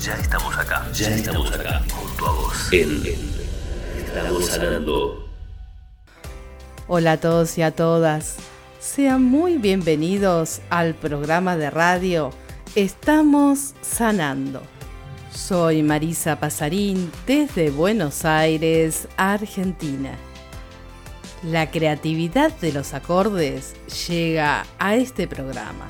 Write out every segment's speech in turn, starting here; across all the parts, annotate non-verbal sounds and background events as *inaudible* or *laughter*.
Ya estamos acá, ya, estamos, acá, junto a vos. En, Estamos sanando. Hola a todos y a todas. Sean muy bienvenidos al programa de radio Estamos sanando. Soy Marisa Pasarín desde Buenos Aires, Argentina. La creatividad de los acordes llega a este programa,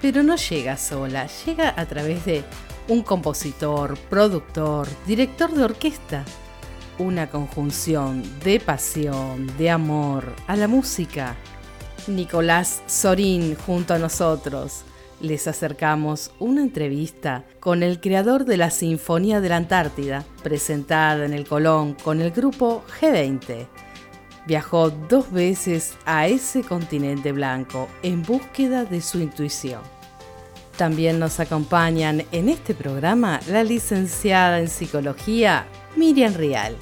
pero no llega sola, llega a través de un compositor, productor, director de orquesta, una conjunción de pasión, de amor a la música. Nicolás Sorín junto a nosotros. Les acercamos una entrevista con el creador de la Sinfonía de la Antártida, presentada en el Colón con el grupo G20. Viajó dos veces a ese continente blanco en búsqueda de su intuición. También nos acompañan en este programa la licenciada en psicología Miriam Rial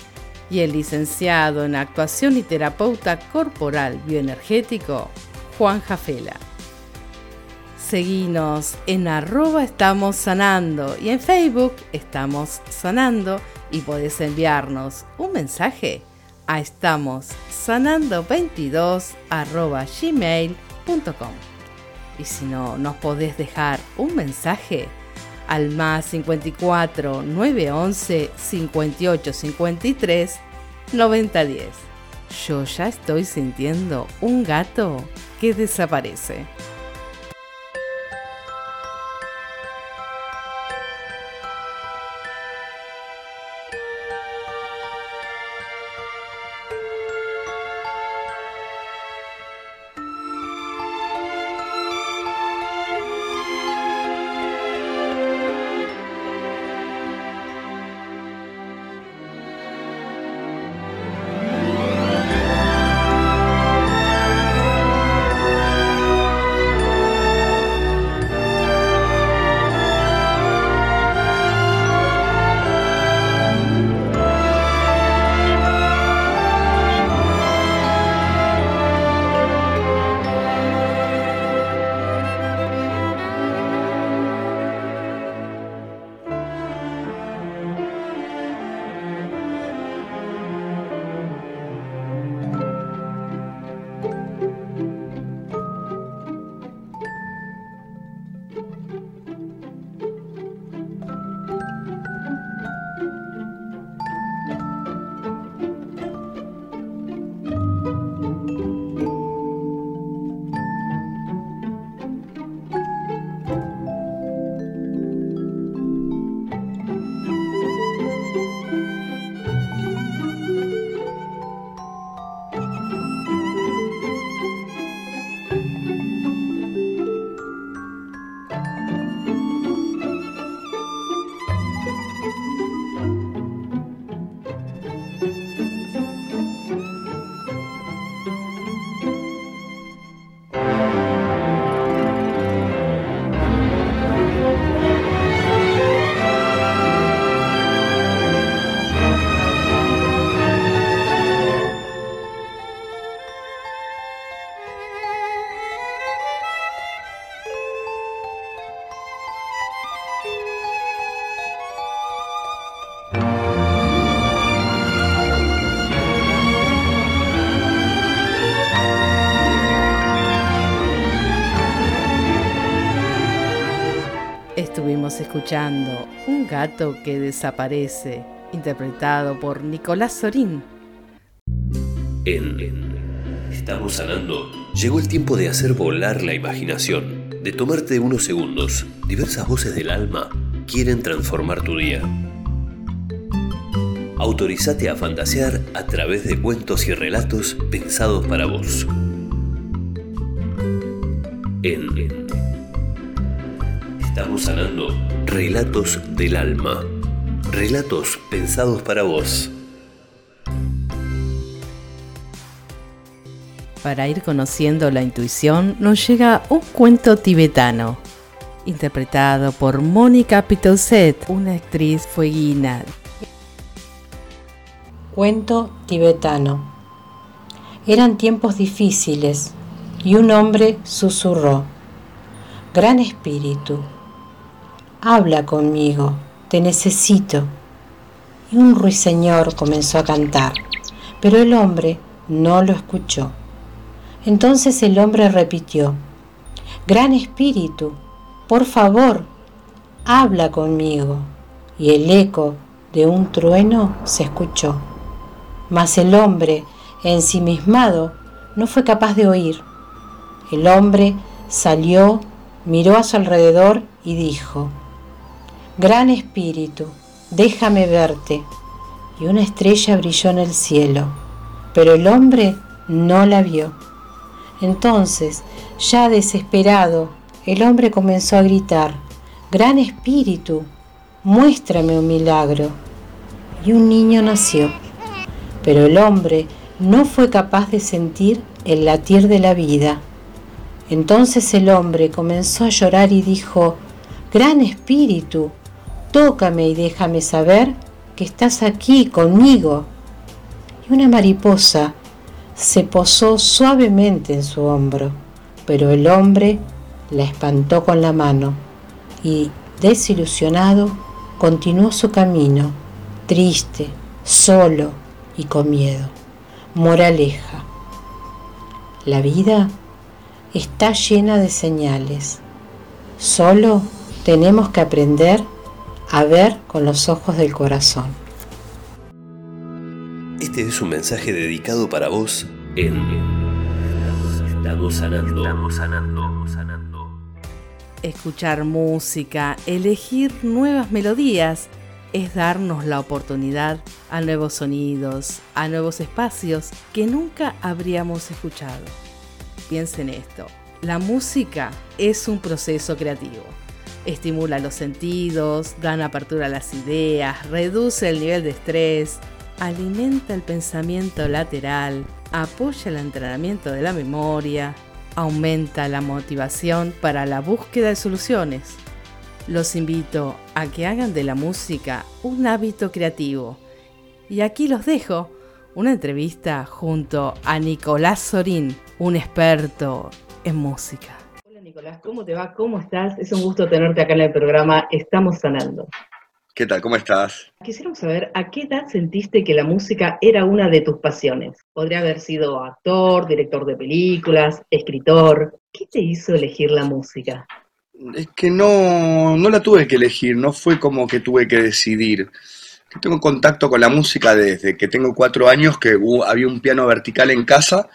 y el licenciado en actuación y terapeuta corporal bioenergético Juan Jafela. Seguinos en arroba estamos sanando y en Facebook estamos sanando y podés enviarnos un mensaje a estamos sanando 22 arroba gmail.com. Y si no, nos podés dejar un mensaje al más 54 911 58 53 90 10. Yo ya estoy sintiendo un gato que desaparece. Escuchando Un gato que desaparece, interpretado por Nicolás Sorín. En Estamos sanando. Llegó el tiempo de hacer volar la imaginación, de tomarte unos segundos. Diversas voces del alma quieren transformar tu día. Autorizate a fantasear a través de cuentos y relatos pensados para vos. En Estamos sanando Relatos del Alma. Relatos pensados para vos. Para ir conociendo la intuición nos llega un cuento tibetano, interpretado por Mónica Pitocet, una actriz fueguina. Cuento tibetano. Eran tiempos difíciles y un hombre susurró, Gran Espíritu, habla conmigo, te necesito. Y un ruiseñor comenzó a cantar, pero el hombre no lo escuchó. Entonces el hombre repitió, Gran Espíritu, por favor, habla conmigo. Y el eco de un trueno se escuchó. Mas el hombre, ensimismado, no fue capaz de oír. El hombre salió, miró a su alrededor y dijo, Gran Espíritu, déjame verte. Y una estrella brilló en el cielo, pero el hombre no la vio. Entonces, ya desesperado, el hombre comenzó a gritar, Gran Espíritu, muéstrame un milagro. Y un niño nació. Pero el hombre no fue capaz de sentir el latir de la vida. Entonces el hombre comenzó a llorar y dijo, Gran Espíritu, tócame y déjame saber que estás aquí conmigo. Y una mariposa se posó suavemente en su hombro, pero el hombre la espantó con la mano y, desilusionado, continuó su camino, triste, solo y con miedo. Moraleja. La vida está llena de señales. Solo tenemos que aprender a ver con los ojos del corazón. Este es un mensaje dedicado para vos en Estamos sanando. Estamos sanando. sanando. Escuchar música, elegir nuevas melodías, es darnos la oportunidad a nuevos sonidos, a nuevos espacios que nunca habríamos escuchado. Piensen esto, la música es un proceso creativo estimula los sentidos, dan apertura a las ideas, reduce el nivel de estrés, alimenta el pensamiento lateral, apoya el entrenamiento de la memoria, aumenta la motivación para la búsqueda de soluciones. Los invito a que hagan de la música un hábito creativo. Y aquí los dejo una entrevista junto a Nicolás Sorín, un experto en música. Nicolás, ¿cómo te va? ¿Cómo estás? Es un gusto tenerte acá en el programa Estamos Sanando. ¿Qué tal? ¿Cómo estás? Quisiéramos saber, ¿a qué edad sentiste que la música era una de tus pasiones? Podría haber sido actor, director de películas, escritor. ¿Qué te hizo elegir la música? Es que no, no la tuve que elegir, no fue como que tuve que decidir. Tengo contacto con la música desde que tengo cuatro años, que había un piano vertical en casa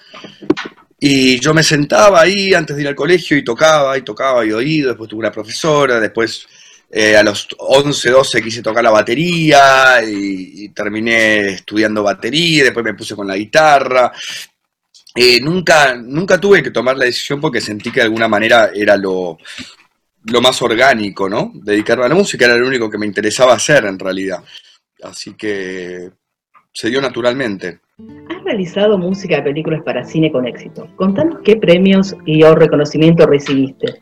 y yo me sentaba ahí antes de ir al colegio y tocaba y tocaba y oído, después tuve una profesora, después eh, a los 11, 12 quise tocar la batería y, terminé estudiando batería, después me puse con la guitarra. Eh, nunca, nunca tuve que tomar la decisión porque sentí que de alguna manera era lo, lo más orgánico, ¿no? Dedicarme a la música era lo único que me interesaba hacer en realidad. Así que se dio naturalmente. Has realizado música de películas para cine con éxito. Contanos qué premios y o reconocimiento recibiste.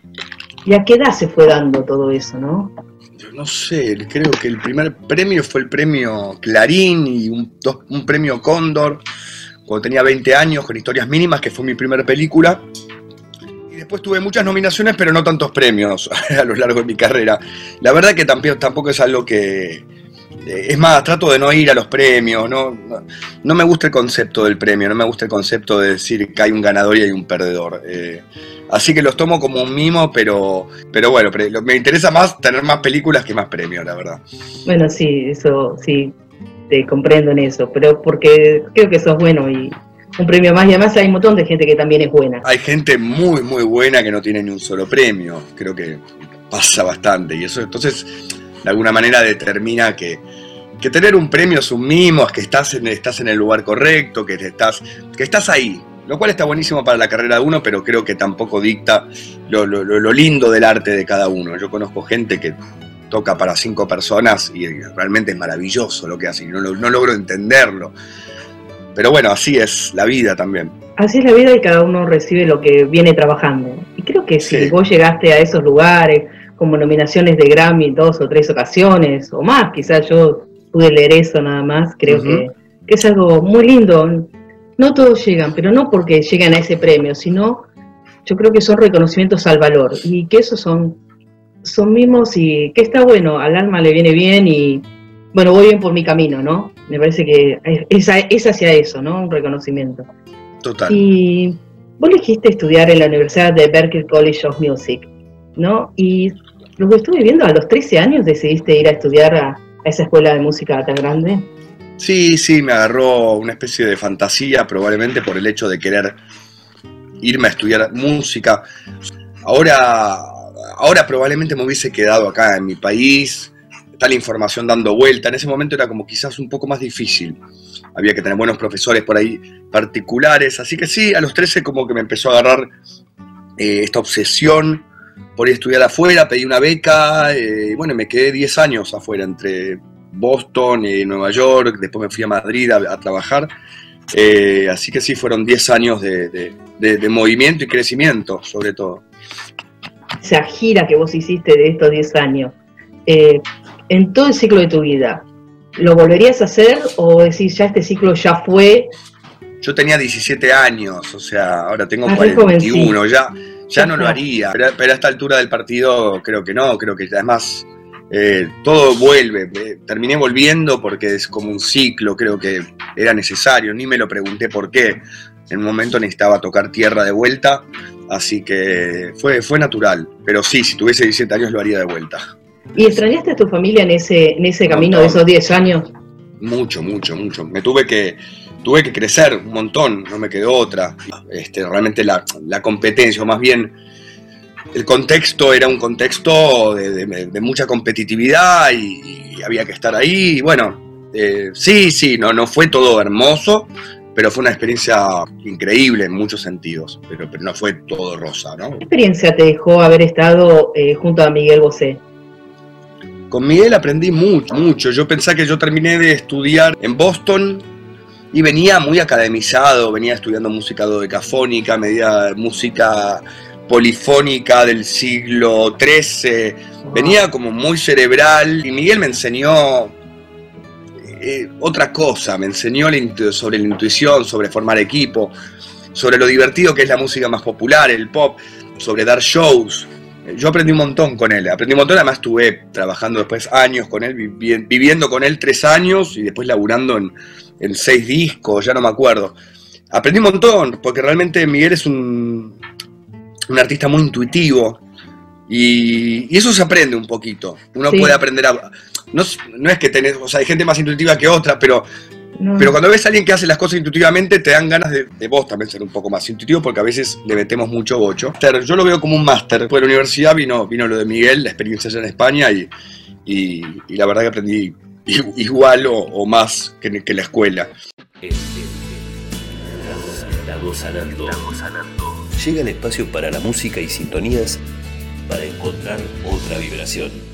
¿Y a qué edad se fue dando todo eso, no? Yo no sé, creo que el primer premio fue el premio Clarín y un, un premio Cóndor cuando tenía 20 años con Historias Mínimas, que fue mi primera película. Y después tuve muchas nominaciones, pero no tantos premios *laughs* a lo largo de mi carrera. La verdad que tampoco es algo que, es más, trato de no ir a los premios, no, no, me gusta el concepto del premio, no me gusta el concepto de decir que hay un ganador y hay un perdedor. Eh, así que los tomo como un mimo, pero, pero bueno, me interesa más tener más películas que más premios, la verdad. Bueno, sí, eso sí, te comprendo en eso, pero porque creo que eso es bueno y un premio más y además hay un montón de gente que también es buena. Hay gente muy, muy buena que no tiene ni un solo premio, creo que pasa bastante y eso entonces de alguna manera determina que, tener un premio es un mimo, es que estás en, estás en el lugar correcto, que, estás, que estás ahí. Lo cual está buenísimo para la carrera de uno, pero creo que tampoco dicta lo, lindo del arte de cada uno. Yo conozco gente que toca para cinco personas y realmente es maravilloso lo que hace y no, no logro entenderlo. Pero bueno, así es la vida también. Así es la vida y cada uno recibe lo que viene trabajando. Y creo que si vos llegaste a esos lugares, como nominaciones de Grammy dos o tres ocasiones, o más, quizás yo pude leer eso nada más, creo que, que, es algo muy lindo. No todos llegan, pero no porque llegan a ese premio, sino yo creo que son reconocimientos al valor y que esos son, son mismos y que está bueno, al alma le viene bien y bueno, voy bien por mi camino, ¿no? Me parece que es, es hacia eso, ¿no? Un reconocimiento. Total. Y vos elegiste estudiar en la Universidad de Berklee College of Music, ¿no? Y lo que estuve viendo, a los 13 años decidiste ir a estudiar a, esa escuela de música tan grande. Sí, sí, me agarró una especie de fantasía, probablemente por el hecho de querer irme a estudiar música. Ahora, ahora probablemente me hubiese quedado acá en mi país, tal información dando vuelta. En ese momento era como quizás un poco más difícil. Había que tener buenos profesores por ahí particulares. Así que sí, a los 13 como que me empezó a agarrar eh, esta obsesión por ir a estudiar afuera, pedí una beca, eh, y bueno, me quedé 10 años afuera, entre Boston y Nueva York, después me fui a Madrid a, trabajar, eh, así que sí, fueron 10 años de, movimiento y crecimiento, sobre todo. Esa gira que vos hiciste de estos 10 años, en todo el ciclo de tu vida, ¿lo volverías a hacer o decís ya este ciclo ya fue? Yo tenía 17 años, o sea, ahora tengo 41, ah, ya, ya no lo haría. Pero, a esta altura del partido creo que no, creo que además eh, todo vuelve. terminé volviendo porque es como un ciclo, creo que era necesario, ni me lo pregunté por qué. En un momento necesitaba tocar tierra de vuelta, así que fue, fue natural. Pero sí, si tuviese 17 años lo haría de vuelta. ¿Y extrañaste a tu familia en ese, en ese camino de esos 10 años? Mucho, mucho, mucho. Me tuve que, tuve que crecer un montón, no me quedó otra. Este, realmente la, competencia, o más bien el contexto era un contexto de, mucha competitividad y, había que estar ahí. Y bueno, eh, sí, sí, no, no fue todo hermoso, pero fue una experiencia increíble en muchos sentidos, pero, pero no fue todo rosa, ¿no? ¿Qué experiencia te dejó haber estado eh, junto a Miguel Bosé? Con Miguel aprendí mucho, mucho. Yo pensé que yo terminé de estudiar en Boston y venía muy academizado, venía estudiando música dodecafónica, media música polifónica del siglo XIII, venía como muy cerebral y Miguel me enseñó eh, otra cosa, me enseñó sobre la intuición, sobre formar equipo, sobre lo divertido que es la música más popular, el pop, sobre dar shows, yo aprendí un montón con él, aprendí un montón, además estuve trabajando después años con él, viviendo con él tres años y después laburando en, seis discos, ya no me acuerdo. Aprendí un montón, porque realmente Miguel es un, un artista muy intuitivo y, eso se aprende un poquito. Uno puede aprender a... No, no es que tenés, o sea, hay gente más intuitiva que otra, pero pero cuando ves a alguien que hace las cosas intuitivamente, te dan ganas de, vos también ser un poco más intuitivo, porque a veces le metemos mucho bocho. Yo lo veo como un máster. Después de la universidad vino, vino lo de Miguel, la experiencia allá en España, y, y, la verdad que aprendí igual o, más que, que, la escuela. Estamos sanando. Estamos sanando. Llega el espacio para la música y sintonías para encontrar otra vibración.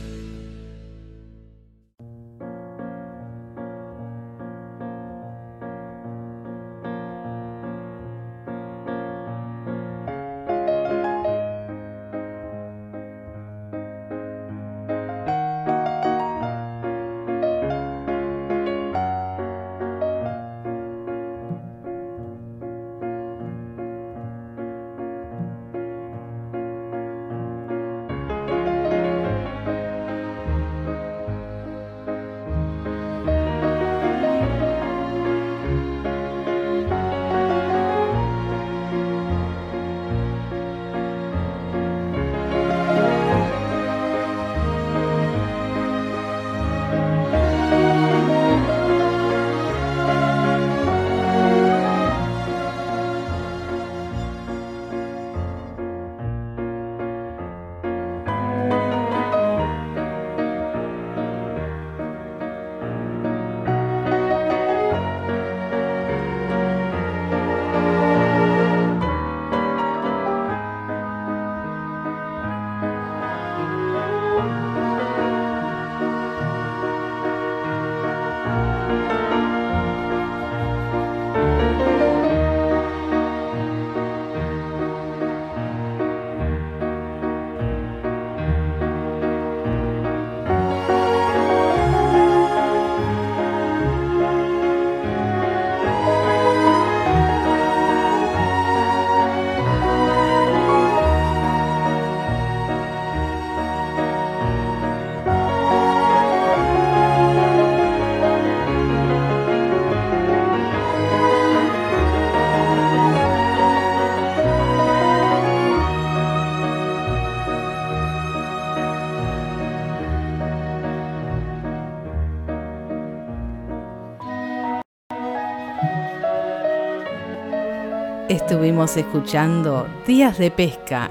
Estuvimos escuchando Días de Pesca,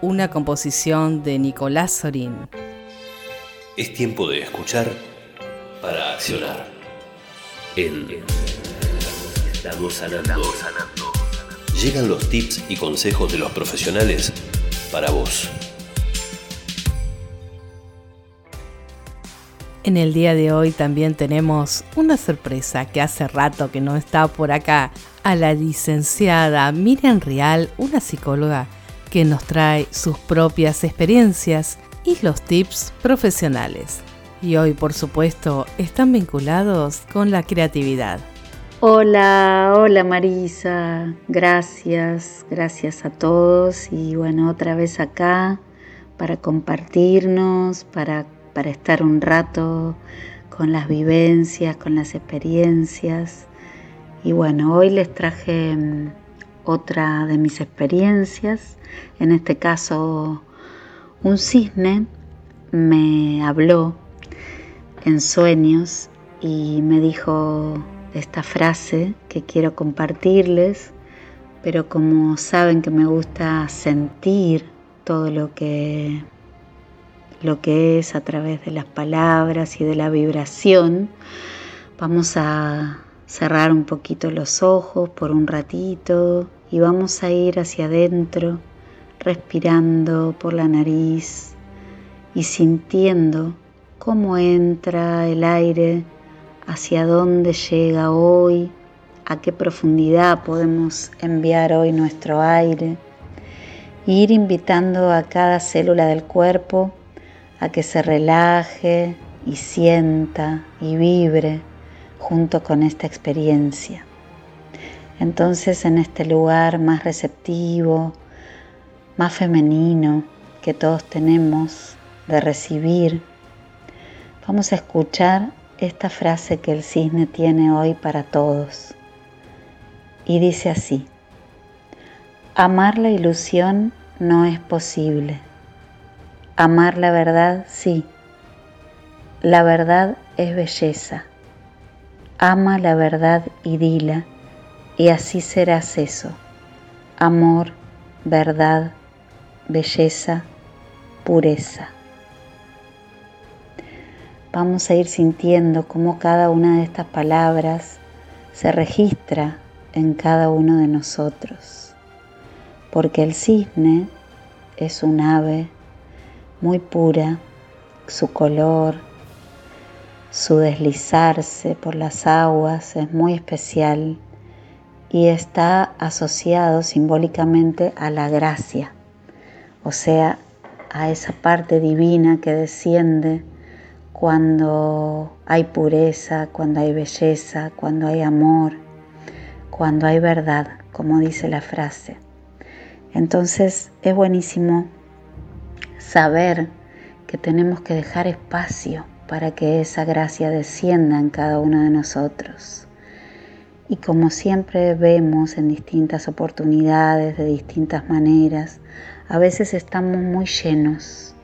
una composición de Nicolás Sorín. Es tiempo de escuchar para accionar. En Estamos. Llegan los tips y consejos de los profesionales para vos. En el día de hoy también tenemos una sorpresa que hace rato que no está por acá, a la licenciada Miriam Real, una psicóloga que nos trae sus propias experiencias y los tips profesionales. Y hoy, por supuesto, están vinculados con la creatividad. Hola, hola Marisa, gracias, gracias a todos y bueno, otra vez acá para compartirnos, para para estar un rato con las vivencias, con las experiencias. Y bueno, hoy les traje mm, otra de mis experiencias, en este caso un cisne me habló en sueños y me dijo esta frase que quiero compartirles, pero como saben que me gusta sentir todo lo que lo que es a través de las palabras y de la vibración. Vamos a cerrar un poquito los ojos por un ratito y vamos a ir hacia adentro, respirando por la nariz y sintiendo cómo entra el aire, hacia dónde llega hoy, a qué profundidad podemos enviar hoy nuestro aire. Ir invitando a cada célula del cuerpo a que se relaje y sienta y vibre junto con esta experiencia. Entonces en este lugar más receptivo, más femenino que todos tenemos de recibir, vamos a escuchar esta frase que el cisne tiene hoy para todos. Y dice así, amar la ilusión no es posible Amar la verdad, sí. La verdad es belleza. Ama la verdad y dila, y así serás eso. Amor, verdad, belleza, pureza. Vamos a ir sintiendo cómo cada una de estas palabras se registra en cada uno de nosotros, porque el cisne es un ave muy pura, su color, su deslizarse por las aguas es muy especial y está asociado simbólicamente a la gracia, o sea, a esa parte divina que desciende cuando hay pureza, cuando hay belleza, cuando hay amor, cuando hay verdad, como dice la frase. Entonces es buenísimo saber que tenemos que dejar espacio para que esa gracia descienda en cada uno de nosotros. Y como siempre vemos en distintas oportunidades, de distintas maneras, a veces estamos muy llenos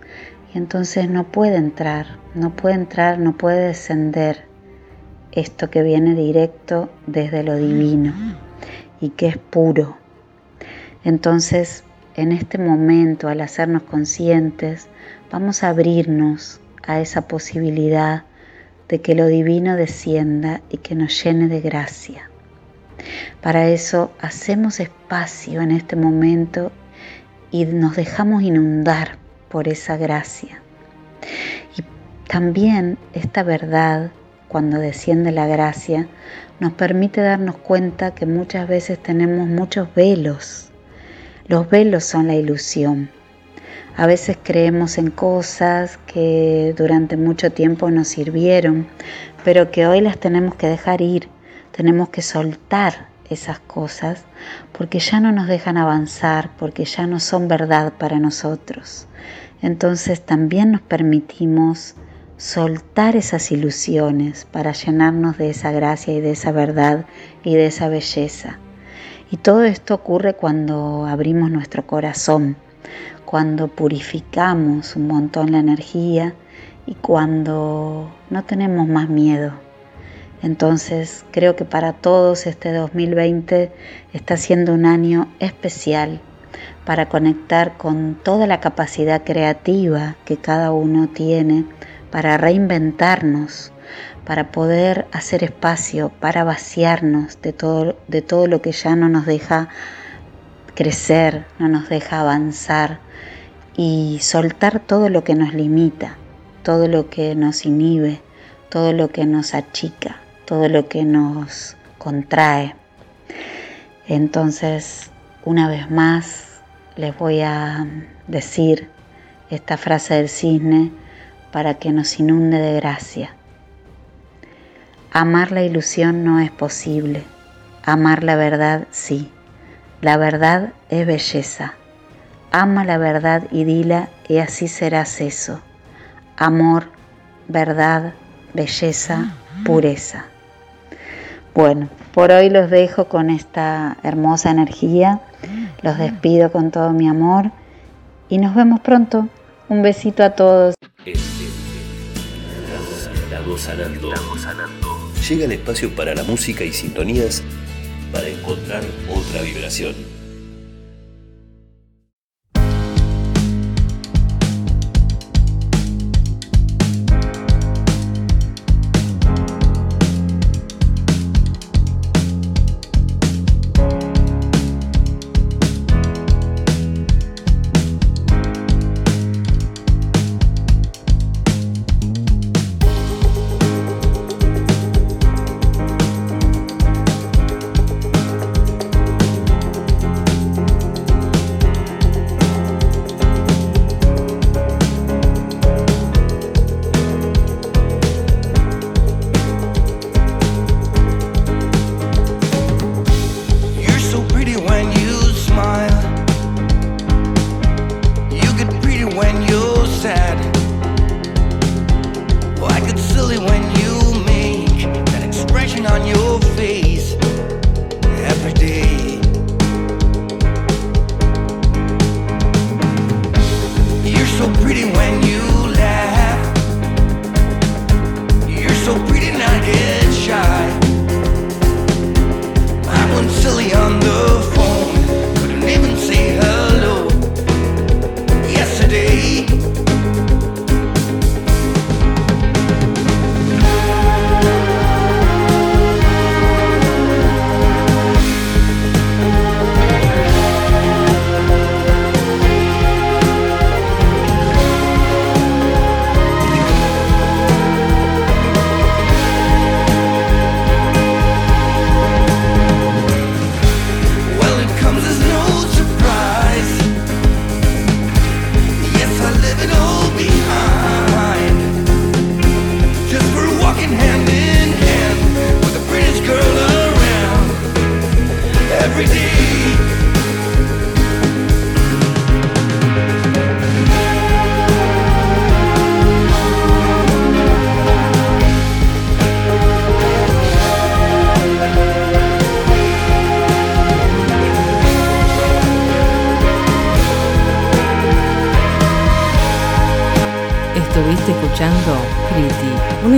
y entonces no puede entrar, no puede entrar, no puede descender esto que viene directo desde lo divino y que es puro. Entonces en este momento, al hacernos conscientes, vamos a abrirnos a esa posibilidad de que lo divino descienda y que nos llene de gracia. Para eso hacemos espacio en este momento y nos dejamos inundar por esa gracia. Y también esta verdad, cuando desciende la gracia, nos permite darnos cuenta que muchas veces tenemos muchos velos los velos son la ilusión. A veces creemos en cosas que durante mucho tiempo nos sirvieron, pero que hoy las tenemos que dejar ir, tenemos que soltar esas cosas porque ya no nos dejan avanzar, porque ya no son verdad para nosotros. Entonces también nos permitimos soltar esas ilusiones para llenarnos de esa gracia y de esa verdad y de esa belleza. Y todo esto ocurre cuando abrimos nuestro corazón, cuando purificamos un montón la energía y cuando no tenemos más miedo. Entonces creo que para todos este 2020 está siendo un año especial para conectar con toda la capacidad creativa que cada uno tiene para reinventarnos, para poder hacer espacio, para vaciarnos de todo, de todo lo que ya no nos deja crecer, no nos deja avanzar y soltar todo lo que nos limita, todo lo que nos inhibe, todo lo que nos achica, todo lo que nos contrae. Entonces, una vez más, les voy a decir esta frase del cisne para que nos inunde de gracia. Amar la ilusión no es posible, amar la verdad sí. La verdad es belleza. Ama la verdad y dila y así serás eso. Amor, verdad, belleza, pureza. Bueno, por hoy los dejo con esta hermosa energía. Los despido con todo mi amor y nos vemos pronto. Un besito a todos. Estamos sanando. Estamos sanando. Llega el espacio para la música y sintonías para encontrar otra vibración.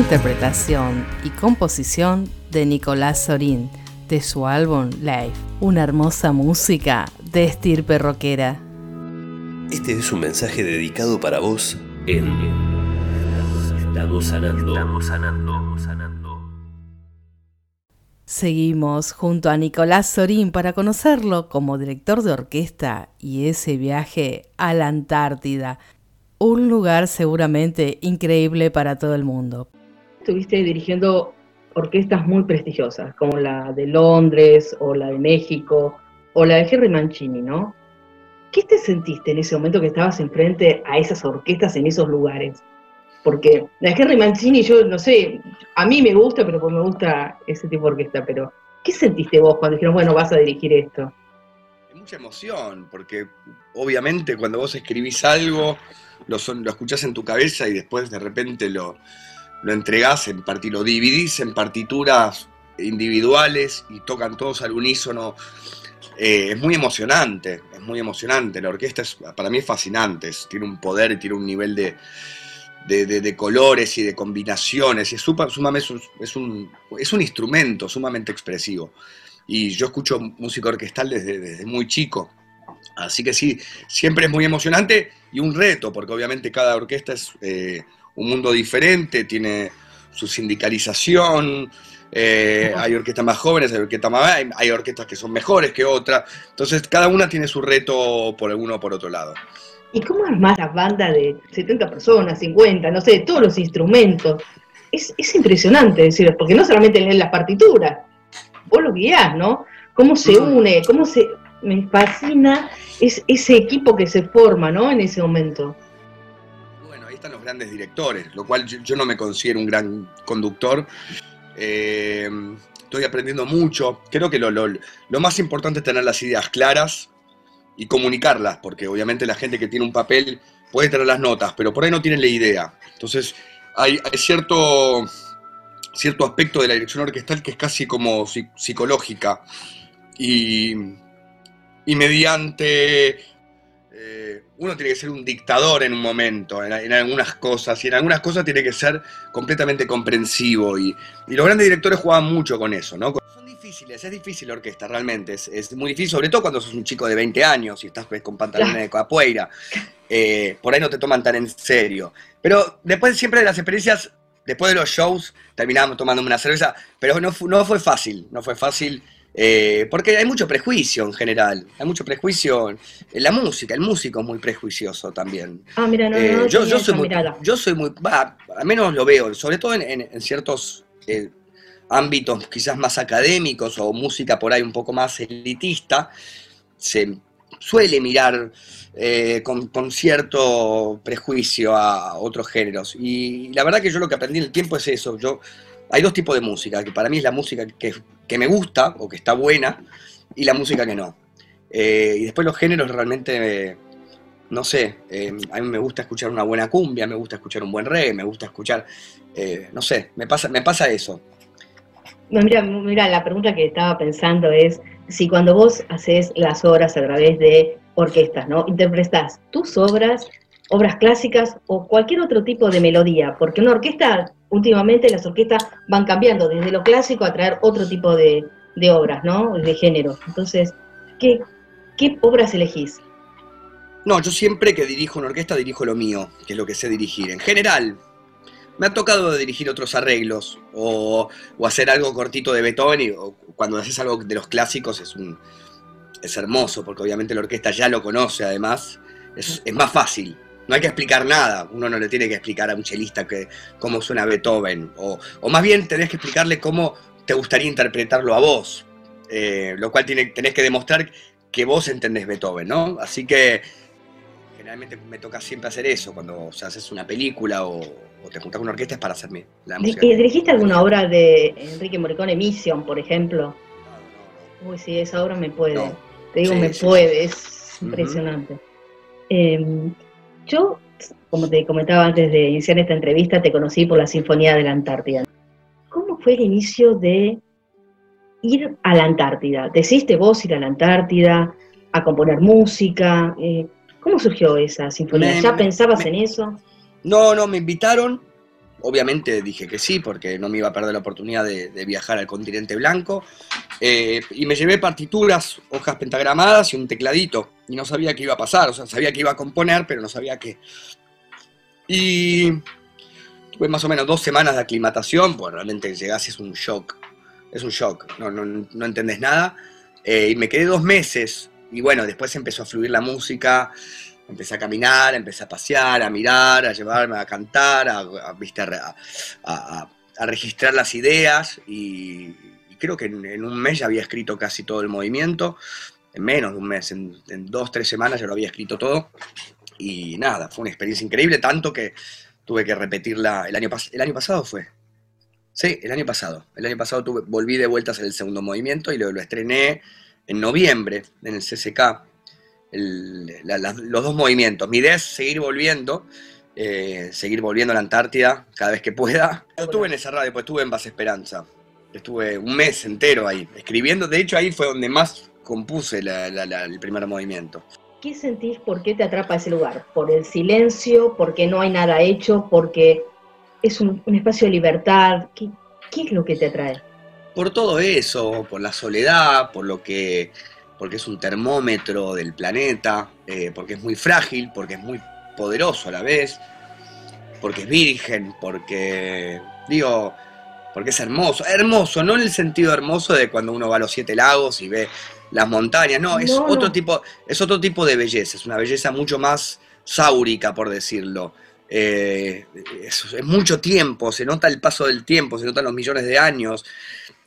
Interpretación y composición de Nicolás Sorín de su álbum Live, una hermosa música de estirpe rockera. Este es un mensaje dedicado para vos en Estamos sanando, estamos sanando, sanando. Seguimos junto a Nicolás Sorín para conocerlo como director de orquesta y ese viaje a la Antártida, un lugar seguramente increíble para todo el mundo estuviste dirigiendo orquestas muy prestigiosas, como la de Londres o la de México o la de Henry Mancini, ¿no? ¿Qué te sentiste en ese momento que estabas enfrente a esas orquestas en esos lugares? Porque la de Henry Mancini, yo no sé, a mí me gusta, pero pues me gusta ese tipo de orquesta, pero ¿qué sentiste vos cuando dijeron, bueno, vas a dirigir esto? Mucha emoción, porque obviamente cuando vos escribís algo, lo, lo escuchás en tu cabeza y después de repente lo, lo entregás en lo dividís en partituras individuales y tocan todos al unísono. Eh, es muy emocionante, es muy emocionante. La orquesta es, para mí es fascinante, tiene un poder, tiene un nivel de, de, colores y de combinaciones. Es, sumamente, es, un, es un instrumento sumamente expresivo. Y yo escucho música orquestal desde, desde muy chico. Así que sí, siempre es muy emocionante y un reto, porque obviamente cada orquesta es eh, un mundo diferente, tiene su sindicalización, eh, hay orquestas más jóvenes, hay orquestas más hay orquestas que son mejores que otras, entonces cada una tiene su reto por uno o por otro lado. ¿Y cómo armás la banda de 70 personas, 50, no sé, todos los instrumentos? Es, es impresionante, decir, porque no solamente lees las partituras, vos lo guías, ¿no? ¿Cómo se une? ¿Cómo se...? Me fascina es, ese equipo que se forma, ¿no? En ese momento. Bueno, ahí están los grandes directores, lo cual yo, no me considero un gran conductor. Eh, estoy aprendiendo mucho. Creo que lo, lo, más importante es tener las ideas claras, y comunicarlas, porque obviamente la gente que tiene un papel puede tener las notas, pero por ahí no tienen la idea. Entonces, hay, cierto, cierto aspecto de la dirección orquestal que es casi como psicológica. Y, y mediante eh, uno tiene que ser un dictador en un momento, en, algunas cosas, y en algunas cosas tiene que ser completamente comprensivo. Y, y, los grandes directores juegan mucho con eso, ¿no? es difícil la orquesta, realmente. Es, muy difícil, sobre todo cuando sos un chico de 20 años y estás pues, con pantalones de capoeira. Eh, por ahí no te toman tan en serio. Pero después siempre de las experiencias, después de los shows, terminábamos tomando una cerveza, pero no, no fue fácil, no fue fácil. Eh, porque hay mucho prejuicio en general, hay mucho prejuicio en la música, el músico es muy prejuicioso también. Ah, mira, no, no, eh, yo, soy muy, yo soy muy, al menos lo veo, sobre todo en, ciertos ámbitos quizás más académicos o música por ahí un poco más elitista, se suele mirar eh, con, cierto prejuicio a otros géneros. Y la verdad que yo lo que aprendí en el tiempo es eso. Yo, hay dos tipos de música, que para mí es la música que, me gusta o que está buena y la música que no. Eh, y después los géneros realmente, no sé, eh, a mí me gusta escuchar una buena cumbia, me gusta escuchar un buen reggae, me gusta escuchar, no sé, me pasa, me pasa eso mira, mira, la pregunta que estaba pensando es si cuando vos haces las obras a través de orquestas, ¿no? Interpretas tus obras, obras clásicas o cualquier otro tipo de melodía, porque una orquesta, últimamente las orquestas van cambiando desde lo clásico a traer otro tipo de, obras, ¿no? De género. Entonces, ¿qué, ¿qué obras elegís? No, yo siempre que dirijo una orquesta dirijo lo mío, que es lo que sé dirigir. En general, me ha tocado dirigir otros arreglos o, hacer algo cortito de Beethoven y cuando haces algo de los clásicos es hermoso porque obviamente la orquesta ya lo conoce además, es, más fácil. No hay que explicar nada, uno no le tiene que explicar a un chelista que, cómo suena Beethoven, o, más bien tenés que explicarle cómo te gustaría interpretarlo a vos, eh, lo cual tiene, tenés que demostrar que vos entendés Beethoven, ¿no? Así que generalmente me toca siempre hacer eso, cuando haces una película o, o te juntas con una orquesta es para hacerme la música. ¿Dirigiste alguna obra de Enrique Morricone, Mission, por ejemplo? Uy, sí, esa obra me puede. Te digo, me puede, es impresionante. Em, yo, como te comentaba antes de iniciar esta entrevista, te conocí por la Sinfonía de la Antártida. ¿Cómo fue el inicio de ir a la Antártida? ¿Decidiste vos ir a la Antártida a componer música? Eh, ¿Cómo surgió esa sinfonía? ¿Ya pensabas en eso? No, no, me invitaron. Obviamente dije que sí, porque no me iba a perder la oportunidad de, viajar al continente blanco. Eh, y me llevé partituras, hojas pentagramadas y un tecladito. Y no sabía qué iba a pasar, o sea, sabía que iba a componer, pero no sabía qué. Y tuve más o menos dos semanas de aclimatación, pues realmente llegás es un shock. Es un shock, no, no, entendés nada. Eh, y me quedé dos meses. Y bueno, después empezó a fluir la música empecé a caminar, empecé a pasear, a mirar, a llevarme a cantar, a, a, a, registrar las ideas y, creo que en, un mes ya había escrito casi todo el movimiento, en menos de un mes, en, dos, tres semanas ya lo había escrito todo y nada, fue una experiencia increíble, tanto que tuve que repetirla el año, el año pasado fue. Sí, el año pasado. El año pasado tuve, volví de vueltas en el segundo movimiento y lo, lo estrené en noviembre en el CCK los dos movimientos. Mi idea es seguir volviendo, eh, seguir volviendo a la Antártida cada vez que pueda. Yo estuve en esa radio, pues estuve en Base Esperanza. Estuve un mes entero ahí, escribiendo. De hecho, ahí fue donde más compuse el primer movimiento. ¿qué sentís? ¿Por qué te atrapa ese lugar? ¿Por el silencio? ¿Porque no hay nada hecho? ¿Porque es un, espacio de libertad? ¿Qué, es lo que te atrae? Por todo eso, por la soledad, por lo que, porque es un termómetro del planeta, eh, porque es muy frágil, porque es muy poderoso a la vez, porque es virgen, porque, digo, porque es hermoso. Hermoso, no en el sentido hermoso de cuando uno va a los siete lagos y ve las montañas, no, es otro tipo, es otro tipo de belleza, es una belleza mucho más sáurica, por decirlo. Eh, es, mucho tiempo, se nota el paso del tiempo, se notan los millones de años,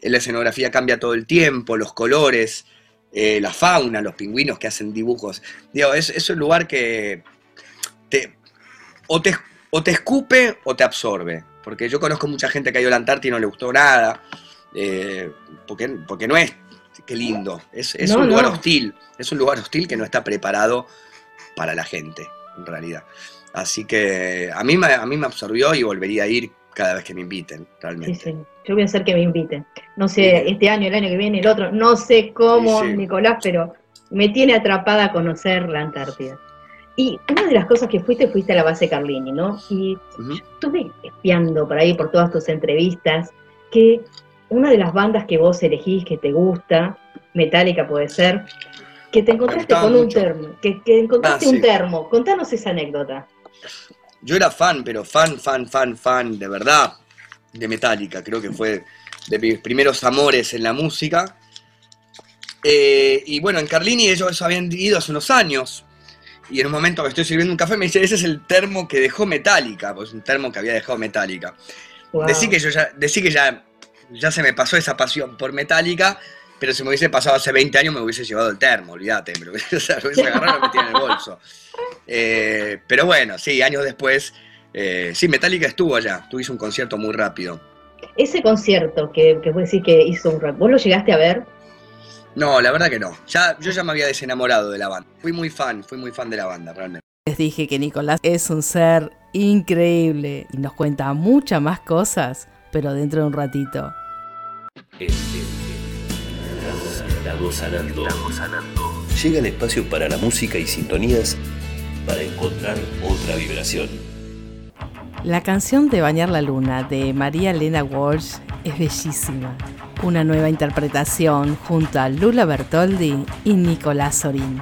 la escenografía cambia todo el tiempo, los colores, eh, la fauna, los pingüinos que hacen dibujos. Digo, es, es un lugar que te, o, te, o te escupe o te absorbe. Porque yo conozco mucha gente que ha ido a la Antártida y no le gustó nada, eh, porque, porque no es qué lindo. Es, un lugar hostil. Es un lugar hostil que no está preparado para la gente, en realidad. Así que a mí, a mí me absorbió y volvería a ir cada vez que me inviten, realmente. Sí, sí. Yo voy a hacer que me inviten. No sé, este año, el año que viene, el otro, no sé cómo, Nicolás, pero me tiene atrapada a conocer la Antártida. Y una de las cosas que fuiste, fuiste a la base Carlini, ¿no? Y estuve espiando por ahí, por todas tus entrevistas, que una de las bandas que vos elegís, que te gusta, Metallica puede ser, que te encontraste con un termo, que, encontraste ah, un termo. Contanos esa anécdota. Yo era fan, pero fan, fan, fan, fan, de verdad, de Metallica. Creo que fue de mis primeros amores en la música. Eh, y bueno, en Carlini ellos habían ido hace unos años. Y en un momento que estoy sirviendo un café me dice, ese es el termo que dejó Metallica, pues un termo que había dejado Metallica. Decí que yo ya, decí que ya ya se me pasó esa pasión por Metallica, pero si me hubiese pasado hace 20 años me hubiese llevado el termo, olvídate, *laughs* me lo hubiese, agarrado y lo metía en el bolso. Eh, pero bueno, sí, años después, eh, sí, Metallica estuvo allá, tú hizo un concierto muy rápido. Ese concierto que, que vos decís que hizo un rap, ¿vos lo llegaste a ver? No, la verdad que no. Ya, yo ya me había desenamorado de la banda. Fui muy fan, fui muy fan de la banda, realmente. Les dije que Nicolás es un ser increíble y nos cuenta muchas más cosas, pero dentro de un ratito. Sanando. Llega el espacio para la música y sintonías para encontrar otra vibración. La canción de Bañar la Luna de María Elena Walsh es bellísima. Una nueva interpretación junto a Lula Bertoldi y Nicolás Sorín.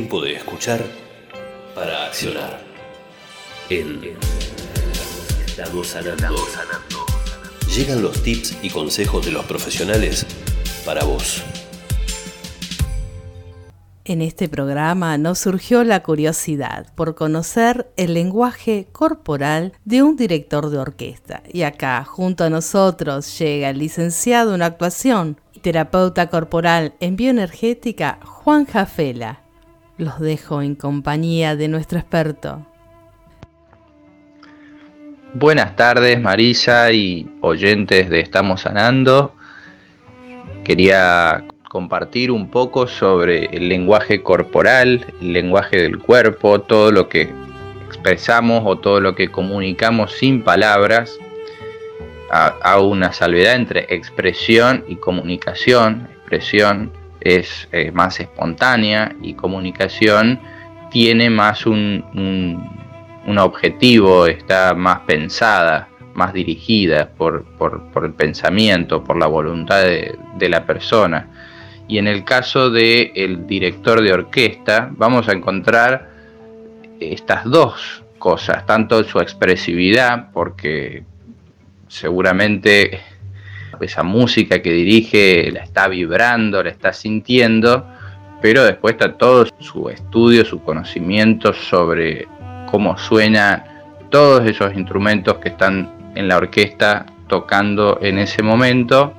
Bañarse en un para accionar. En Estamos sanando. llegan los tips y consejos de los profesionales para vos. En este programa nos surgió la curiosidad por conocer el lenguaje corporal de un director de orquesta. Y acá, junto a nosotros, llega el licenciado en actuación y terapeuta corporal en bioenergética, Juan Jafela. Los dejo en compañía de nuestro experto. Buenas tardes, Marisa y oyentes de Estamos Sanando. Quería compartir un poco sobre el lenguaje corporal, el lenguaje del cuerpo, todo lo que expresamos o todo lo que comunicamos sin palabras. Hago una salvedad entre expresión y comunicación. Expresión es eh, más espontánea y comunicación tiene más un, objetivo, está más pensada, más dirigida por, el pensamiento, por la voluntad de la persona. Y en el caso del el director de orquesta vamos a encontrar estas dos cosas, tanto su expresividad, porque seguramente esa música que dirige la está vibrando, la está sintiendo, pero después está todo su estudio, su conocimiento sobre cómo suenan todos esos instrumentos que están en la orquesta tocando en ese momento.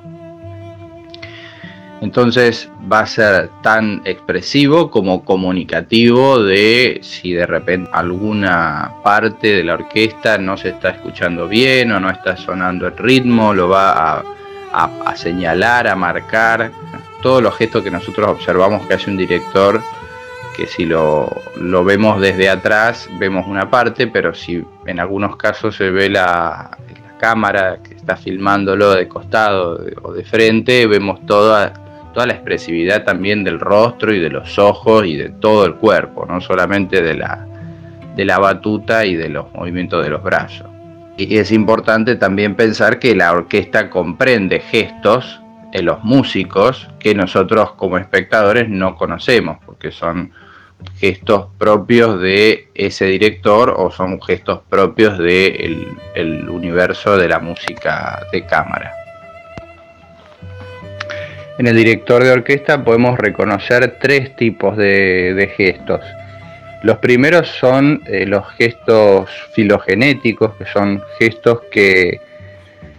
Entonces va a ser tan expresivo como comunicativo de si de repente alguna parte de la orquesta no se está escuchando bien o no está sonando el ritmo, lo va a, señalar, a marcar. Todos los gestos que nosotros observamos que hace un director, que si lo, vemos desde atrás vemos una parte, pero si en algunos casos se ve la, la cámara que está filmándolo de costado o de frente, vemos toda toda la expresividad también del rostro y de los ojos y de todo el cuerpo, no solamente de la, de la batuta y de los movimientos de los brazos. Y es importante también pensar que la orquesta comprende gestos en los músicos que nosotros como espectadores no conocemos, porque son gestos propios de ese director o son gestos propios del el universo de la música de cámara. En el director de orquesta podemos reconocer tres tipos de, gestos. Los primeros son eh, los gestos filogenéticos, que son gestos que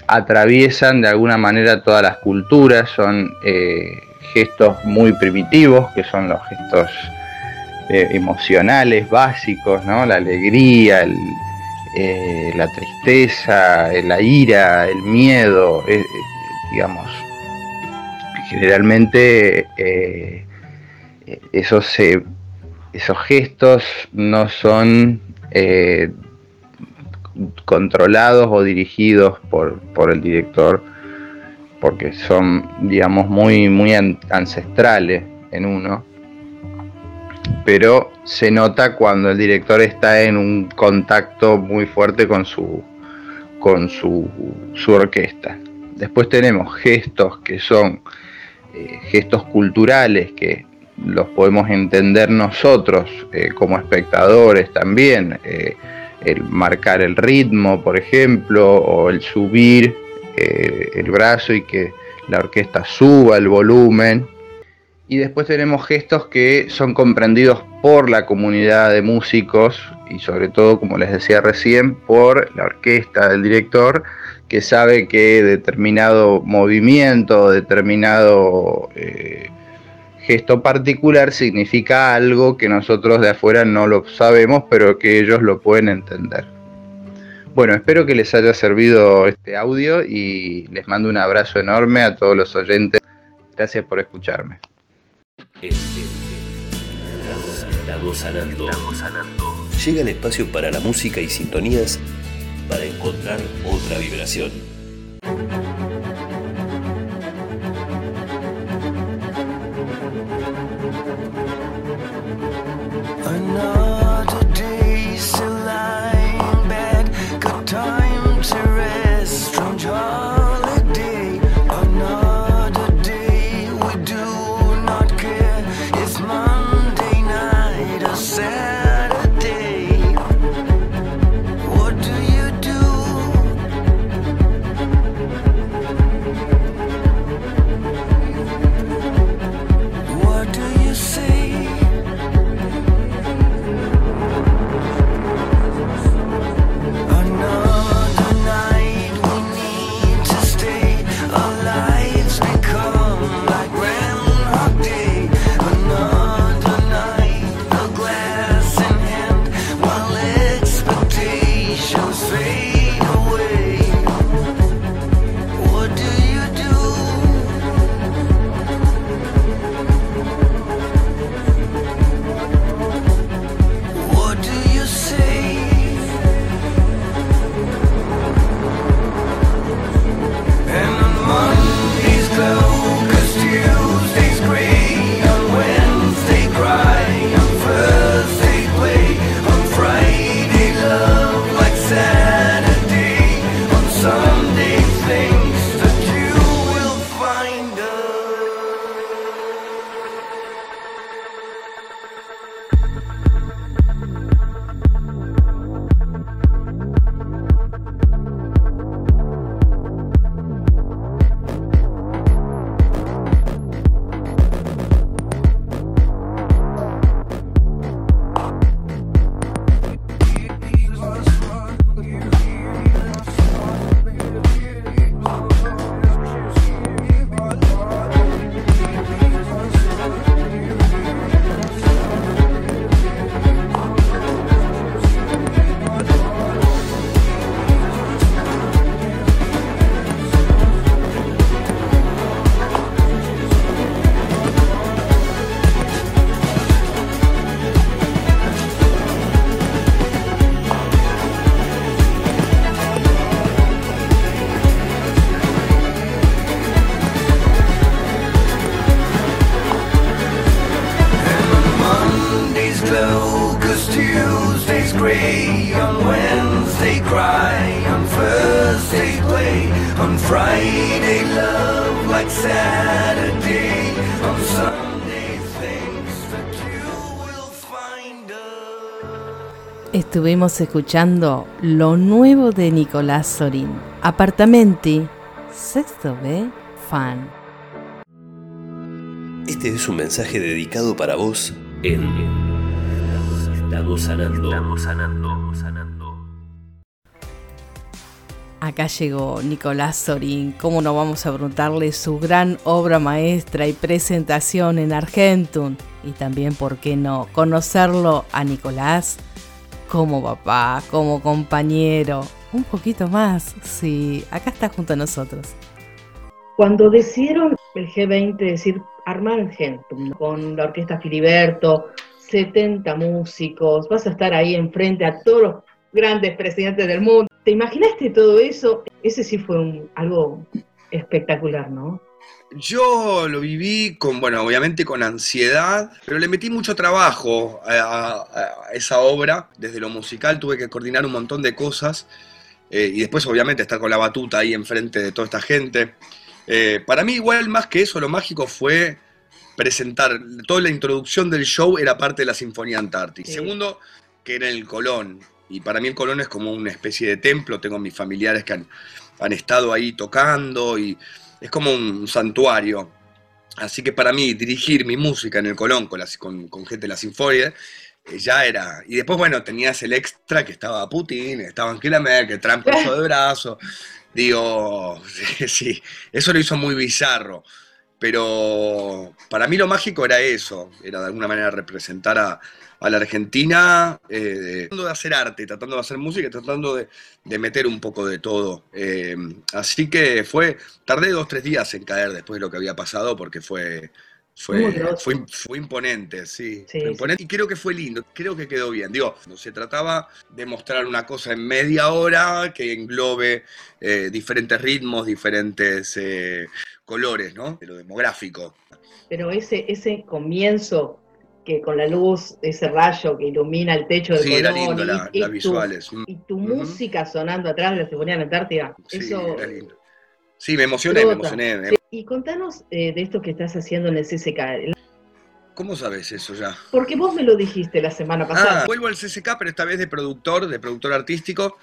atraviesan de alguna manera todas las culturas, son eh, gestos muy primitivos, que son los gestos eh, emocionales básicos, ¿no? la alegría, la tristeza, la ira, el miedo, digamos, generalmente eh, esos, esos gestos no son eh, controlados o dirigidos por, el director porque son digamos muy muy ancestrales en uno. Pero se nota cuando el director está en un contacto muy fuerte con su con su, su orquesta. Después tenemos gestos que son eh, gestos culturales que los podemos entender nosotros eh, como espectadores también, eh, el marcar el ritmo, por ejemplo, o el subir el brazo y que la orquesta suba el volumen. Y después tenemos gestos que son comprendidos por la comunidad de músicos y sobre todo, como les decía recién, por la orquesta del director que sabe que determinado movimiento, determinado eh, gesto particular significa algo que nosotros de afuera no lo sabemos, pero que ellos lo pueden entender. Bueno, espero que les haya servido este audio y les mando un abrazo enorme a todos los oyentes. Gracias por escucharme. Llega el espacio para la música y sintonías para encontrar otra vibración. Us. Estuvimos escuchando lo nuevo de Nicolás Sorín, Apartamenti, sexto B, fan. Este es un mensaje dedicado para vos en Estamos sanando. Estamos sanando. sanando. Acá llegó Nicolás Sorín. ¿Cómo no vamos a preguntarle su gran obra maestra y presentación en Argentum? Y también, ¿por qué no? Conocerlo a Nicolás como papá, como compañero. Un poquito más, sí. Acá está junto a nosotros. Cuando decidieron el G20 decir armar Argentum con la orquesta Filiberto, 70 músicos, vas a estar ahí enfrente a todos los grandes presidentes del mundo. ¿Te imaginaste todo eso? Ese sí fue algo espectacular, ¿no? Yo lo viví con, bueno, obviamente con ansiedad, pero le metí mucho trabajo a, a- a esa obra. Desde lo musical tuve que coordinar un montón de cosas eh, y después obviamente estar con la batuta ahí enfrente de toda esta gente. Eh, para mí igual más que eso, lo mágico fue presentar, toda la introducción del show era parte de la Sinfonía Antártica. Sí. Segundo, que era el Colón. Y para mí el Colón es como una especie de templo, tengo mis familiares que han, han estado ahí tocando y es como un santuario. Así que para mí dirigir mi música en el Colón con, con, con gente de la Sinfonía eh, ya era. Y después, bueno, tenías el extra que estaba Putin, estaba Angela Merkel, Trump *laughs* cruzó de brazo. Digo, sí, *laughs* sí, eso lo hizo muy bizarro. Pero para mí lo mágico era eso, era de alguna manera representar a, a la Argentina, eh, tratando de hacer arte, tratando de hacer música, tratando de, de meter un poco de todo. Eh, así que fue, tardé dos, tres días en caer después de lo que había pasado, porque fue, fue, fue, fue imponente, sí. Sí, fue sí. imponente. Y creo que fue lindo, creo que quedó bien. Digo, no se trataba de mostrar una cosa en media hora que englobe eh, diferentes ritmos, diferentes colores, ¿no? De lo demográfico. Pero ese, ese comienzo que con la luz, ese rayo que ilumina el techo del Sí, era Colón lindo y- la- y tu- visuales. Mm, Y tu música sonando atrás de la Sinfonía de la Antártida. Sí, eso era lindo. Sí, me emocioné, me emocioné. Y contanos eh, de esto que estás haciendo en el CCK. ¿Cómo sabes eso ya? Porque vos me lo dijiste la semana pasada. Ah, vuelvo al CCK, pero esta vez de productor, de productor artístico.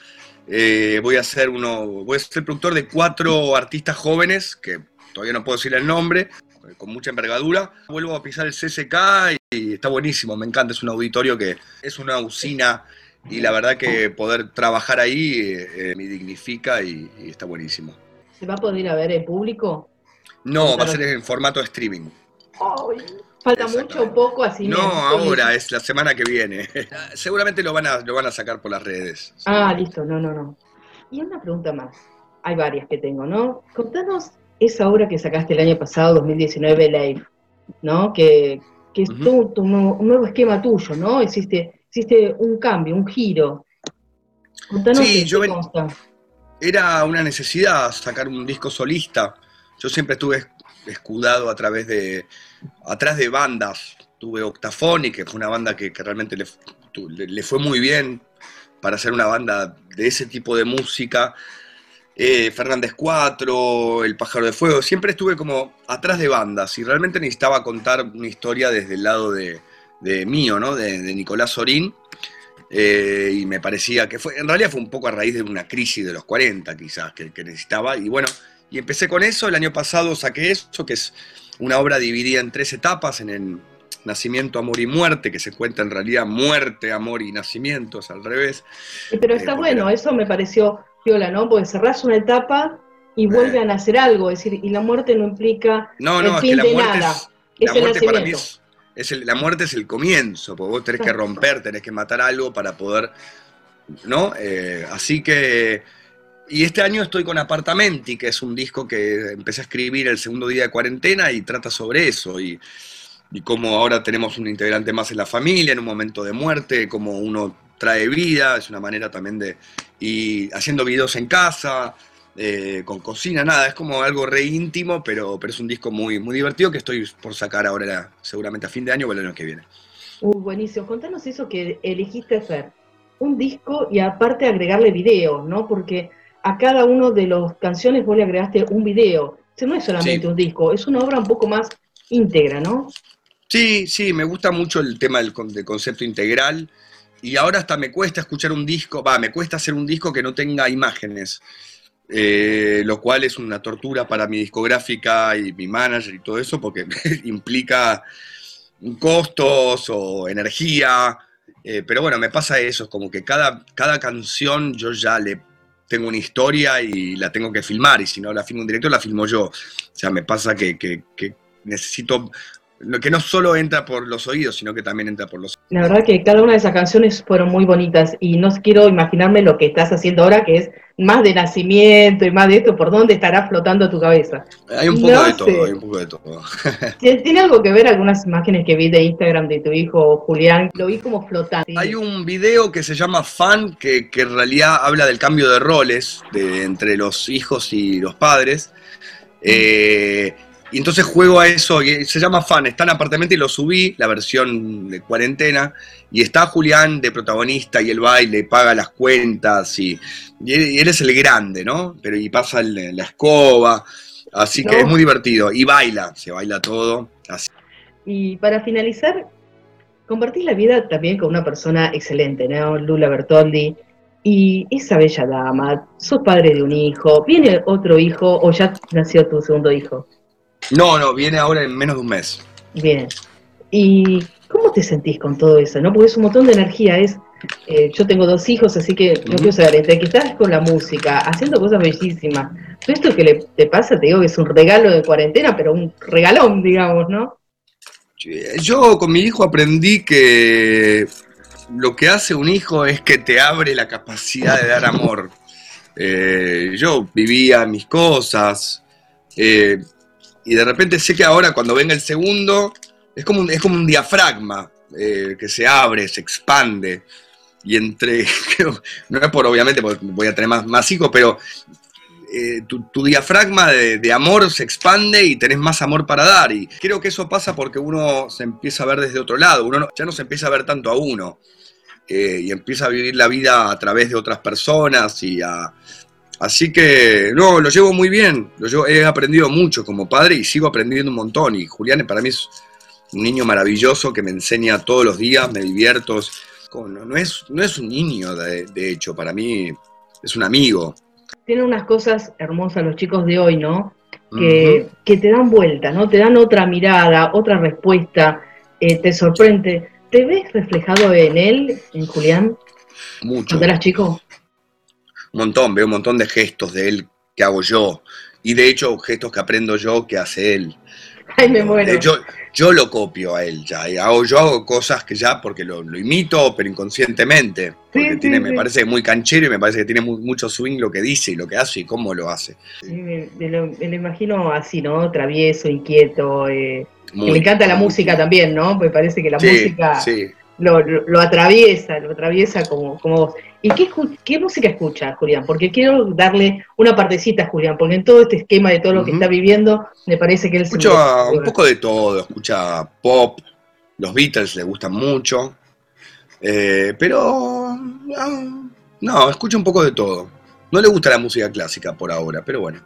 Eh, voy a ser uno, voy a ser productor de cuatro artistas jóvenes, que todavía no puedo decir el nombre, con mucha envergadura. Vuelvo a pisar el CCK y está buenísimo, me encanta, es un auditorio que es una usina y la verdad que poder trabajar ahí eh, eh, me dignifica y, y está buenísimo. ¿Se va a poder ir a ver en público? No, va a ser en formato streaming. Ay, falta mucho o poco, así No, ahora, es la semana que viene. *laughs* Seguramente lo van a, lo van a sacar por las redes. Ah, listo, no, no, no. Y una pregunta más. Hay varias que tengo, ¿no? Contanos esa obra que sacaste el año pasado, 2019, Life, ¿no? Que, que es todo un nuevo esquema tuyo, ¿no? Existe, existe un cambio, un giro. Contanos Sí, yo ven-. Era una necesidad sacar un disco solista. Yo siempre estuve escudado a través de, atrás de bandas. Tuve Octafoni, que fue una banda que, que realmente le, le- le fue muy bien para hacer una banda de ese tipo de música. Eh, Fernández 4, El Pájaro de Fuego. Siempre estuve como atrás de bandas y realmente necesitaba contar una historia desde el lado de, de mío, ¿no? De, de Nicolás Sorín. Eh, y me parecía que fue, en realidad fue un poco a raíz de una crisis de los 40 quizás que, que necesitaba. Y bueno, y empecé con eso, el año pasado saqué eso, que es una obra dividida en tres etapas, en el nacimiento, amor y muerte, que se cuenta en realidad muerte, amor y nacimiento, es al revés. Eh, Pero Eh, está porque bueno, eso me pareció piola, ¿no? Porque cerrás una etapa y vuelve a nacer algo, es decir, y la muerte no implica No, el no, es que la de muerte nada. es, Es la el muerte para mí nacimiento. es, es el- la muerte es el comienzo, porque vos tenés que romper, tenés que matar algo para poder, ¿no? Eh, así que, y este año estoy con Apartamenti, que es un disco que empecé a escribir el segundo día de cuarentena y trata sobre eso, y, y cómo ahora tenemos un integrante más en la familia, en un momento de muerte, cómo uno trae vida, es una manera también de, y haciendo videos en casa, eh, con cocina, nada, es como algo re íntimo, pero, pero es un disco muy, muy divertido que estoy por sacar ahora seguramente a fin de año o el año que viene. Uh, buenísimo. Contanos eso que elegiste hacer. un disco y aparte agregarle video, ¿no? Porque a cada uno de las canciones vos le agregaste un video. O sea, no es solamente un disco, es una obra un poco más íntegra, ¿no? Sí, sí, me gusta mucho el tema del, del concepto integral. Y ahora hasta me cuesta escuchar un disco, va, me cuesta hacer un disco que no tenga imágenes. Eh, lo cual es una tortura para mi discográfica y mi manager y todo eso, porque *laughs* implica costos o energía. Eh, pero bueno, me pasa eso, es como que cada, cada canción yo ya le tengo una historia y la tengo que filmar, y si no la filmo en directo, la filmo yo. O sea, me pasa que, que, que necesito que no solo entra por los oídos, sino que también entra por los... La verdad que cada una de esas canciones fueron muy bonitas y no quiero imaginarme lo que estás haciendo ahora, que es más de nacimiento y más de esto, por dónde estará flotando tu cabeza. Hay un poco de todo, hay un poco de todo. *laughs* ¿Tiene algo que ver algunas imágenes que vi de Instagram de tu hijo Julián? Lo vi como flotando. Hay un video que se llama Fan, que, que en realidad habla del cambio de roles de, entre los hijos y los padres. Eh, y entonces juego a eso, y se llama Fan, está en apartamento y lo subí, la versión de cuarentena, y está Julián de protagonista y el baile, paga las cuentas, y, y él es el grande, ¿no? Pero y pasa el- la escoba, así que es muy divertido, y baila, se baila todo. Así. Y para finalizar, compartís la vida también con una persona excelente, ¿no? Lula Bertoldi. Y esa bella dama, sos padre de un hijo, viene otro hijo o ya nació tu segundo hijo. No, no, viene ahora en menos de un mes. Bien. ¿Y cómo te sentís con todo eso? ¿no? Porque es un montón de energía. Es, eh, yo tengo dos hijos, así que no quiero saber, entre que estás con la música, haciendo cosas bellísimas. Todo esto que le, te pasa, te digo que es un regalo de cuarentena, pero un regalón, digamos, ¿no? Yo con mi hijo aprendí que lo que hace un hijo es que te abre la capacidad de dar amor. *laughs* Eh, yo vivía mis cosas eh, y de repente sé que ahora cuando venga el segundo es como un, es como un diafragma eh, que se abre, se expande y entre, *laughs* no es por obviamente porque voy a tener más, más hijos, pero eh, tu, tu diafragma de, amor se expande y tenés más amor para dar. Y creo que eso pasa porque uno se empieza a ver desde otro lado, uno no- ya no se empieza a ver tanto a uno eh, y empieza a vivir la vida a través de otras personas y a... Así que, no, lo llevo muy bien, lo llevo- he aprendido mucho como padre y sigo aprendiendo un montón. Y Julián para mí es un niño maravilloso que me enseña todos los días, me divierto. No, no es, no es un niño, de, de hecho, para mí es un amigo. Tienen unas cosas hermosas los chicos de hoy, ¿no? Que, que te dan vuelta, ¿no? Te dan otra mirada, otra respuesta, eh, te sorprende. ¿Te ves reflejado en él, en Julián, Mucho. cuando eras chico? Un montón, veo un montón de gestos de él que hago yo. Y de hecho, gestos que aprendo yo que hace él. *laughs* Ay, me muero. Eh, Yo, yo lo copio a él ya. y hago, yo hago cosas que ya, porque lo, lo imito, pero inconscientemente. Porque Sí, tiene, sí, me sí. parece muy canchero y me parece que tiene mu- mucho swing lo que dice y lo que hace y cómo lo hace. Me, me lo, me lo imagino así, ¿no? Travieso, inquieto. eh, Muy- le encanta la música también, ¿no? Me parece que la música lo- lo atraviesa, lo atraviesa como, como vos. ¿Y qué, qué música escucha, Julián? Porque quiero darle una partecita a Julián, porque en todo este esquema de todo lo que está viviendo, me parece que él se Escucha un poco de todo, escucha pop, los Beatles le gustan mucho, eh, pero no, no, escucha un poco de todo. No le gusta la música clásica por ahora, pero bueno,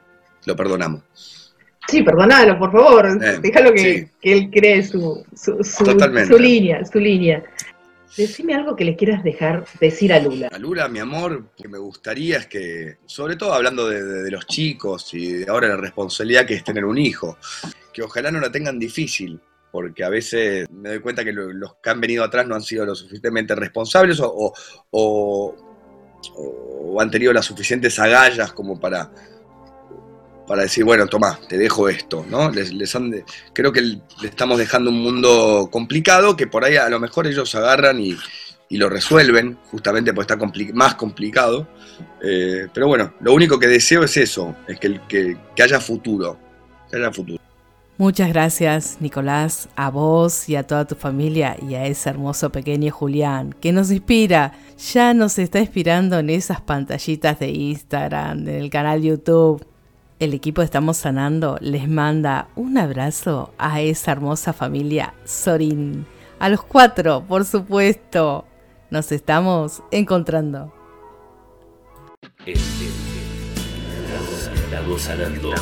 lo perdonamos. Sí, perdonalo, por favor. Eh, Déjalo que, sí. que él cree su, su, su línea, su línea. Decime algo que le quieras dejar decir a Lula. A Lula, mi amor, que me gustaría es que, sobre todo hablando de, los chicos y de ahora la responsabilidad que es tener un hijo, que ojalá no la tengan difícil, porque a veces me doy cuenta que lo- los que han venido atrás no han sido lo suficientemente responsables o, o- o- o han tenido las suficientes agallas como para, para decir, bueno, toma, te dejo esto, ¿no? Les, les han creo que le estamos dejando un mundo complicado que por ahí a lo mejor ellos agarran y, y lo resuelven, justamente porque está más complicado. Eh, pero bueno, lo único que deseo es eso, es que, que, que haya futuro, que haya futuro. Muchas gracias, Nicolás, a vos y a toda tu familia y a ese hermoso pequeño Julián que nos inspira, ya nos está inspirando en esas pantallitas de Instagram, en el canal YouTube. El equipo de Estamos Sanando les manda un abrazo a esa hermosa familia Sorín. A los cuatro, por supuesto. Nos estamos encontrando. Estamos sanando.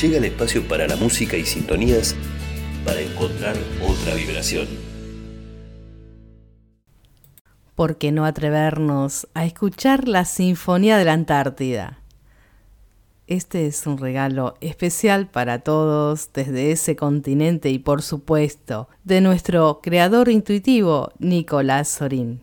Llega el espacio para la música y sintonías para encontrar otra vibración. ¿Por qué no atrevernos a escuchar la Sinfonía de la Antártida? Este es un regalo especial para todos desde ese continente y por supuesto de nuestro creador intuitivo, Nicolás Sorín.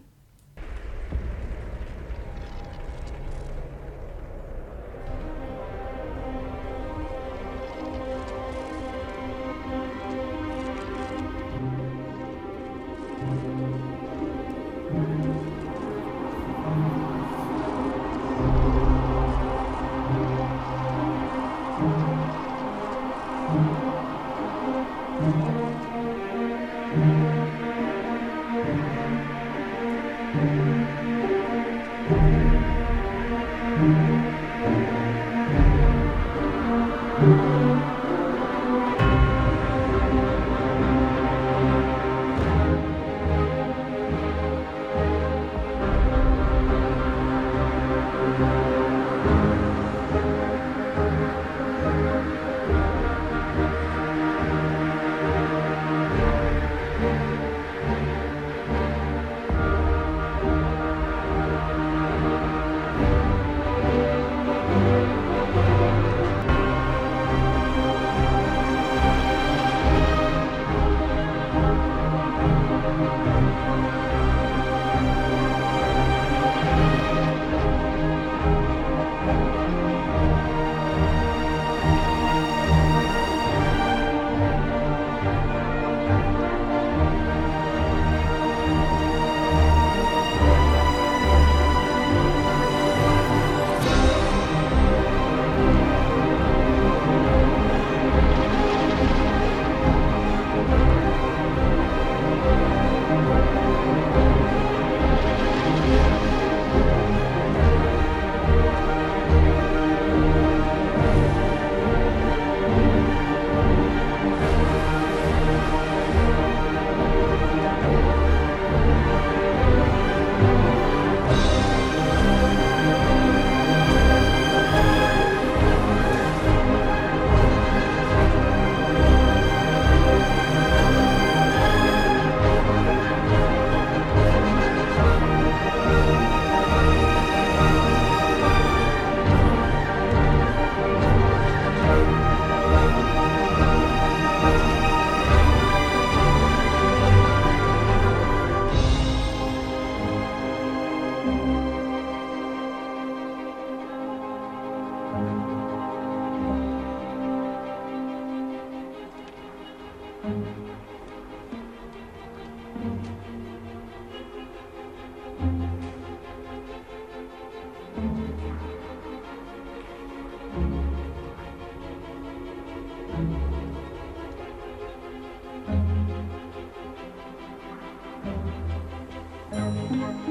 Thank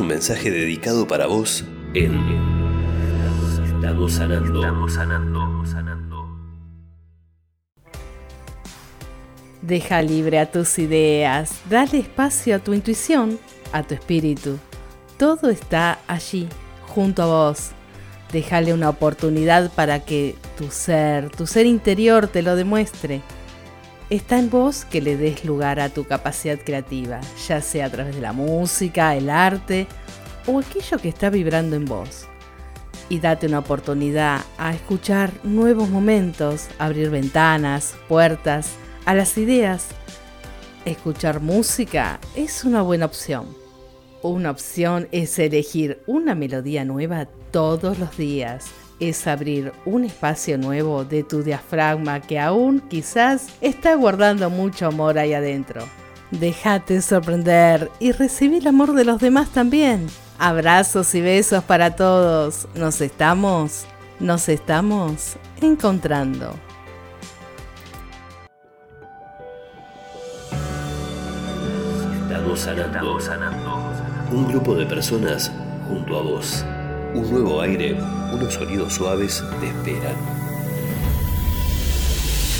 un mensaje dedicado para vos en Estamos sanando. Estamos sanando. Deja libre a tus ideas, dale espacio a tu intuición, a tu espíritu. Todo está allí, junto a vos. Déjale una oportunidad para que tu ser, tu ser interior te lo demuestre. Está en vos que le des lugar a tu capacidad creativa, ya sea a través de la música, el arte o aquello que está vibrando en vos. Y date una oportunidad a escuchar nuevos momentos, abrir ventanas, puertas a las ideas. Escuchar música es una buena opción. Una opción es elegir una melodía nueva todos los días. Es abrir un espacio nuevo de tu diafragma que aún quizás está guardando mucho amor ahí adentro. Déjate sorprender y recibir el amor de los demás también. Abrazos y besos para todos. Nos estamos, nos estamos encontrando. Estamos sanando, sanando. Un grupo de personas junto a vos. Un nuevo aire, unos sonidos suaves te esperan.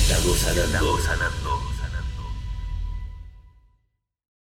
Estamos sanando, sanando.